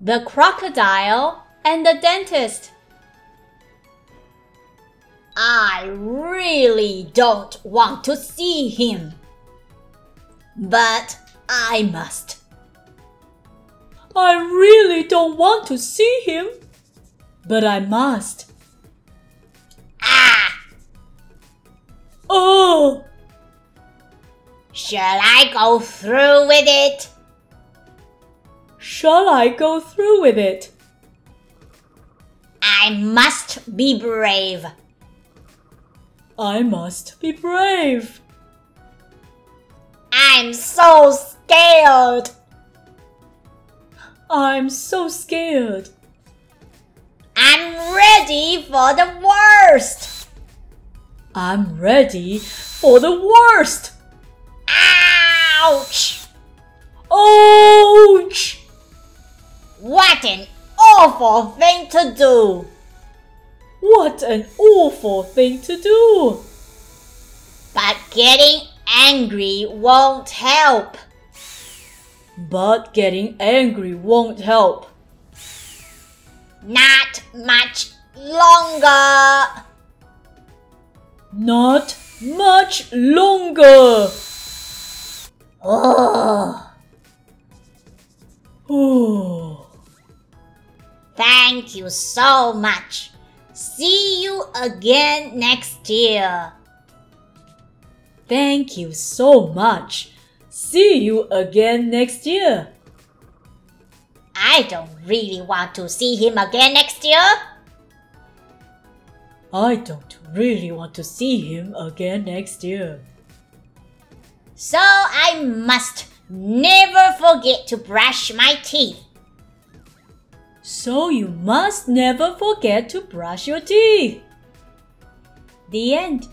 The Crocodile and the Dentist. I really don't want to see him. But I must. I really don't want to see him, but I must. Ah! Oh! Shall I go through with it? Shall I go through with it? I must be brave. I must be brave. I'm so scared. I'm so scared. I'm ready for the worst. I'm ready for the worst. Ouch! Ouch! What an awful thing to do. What an awful thing to do. But getting angry won't help. But getting angry won't help. Not much longer. Not much longer. Thank you so much. See you again next year. Thank you so much. See you again next year. I don't really want to see him again next year. I don't really want to see him again next year. So I must never forget to brush my teeth. So you must never forget to brush your teeth. The end.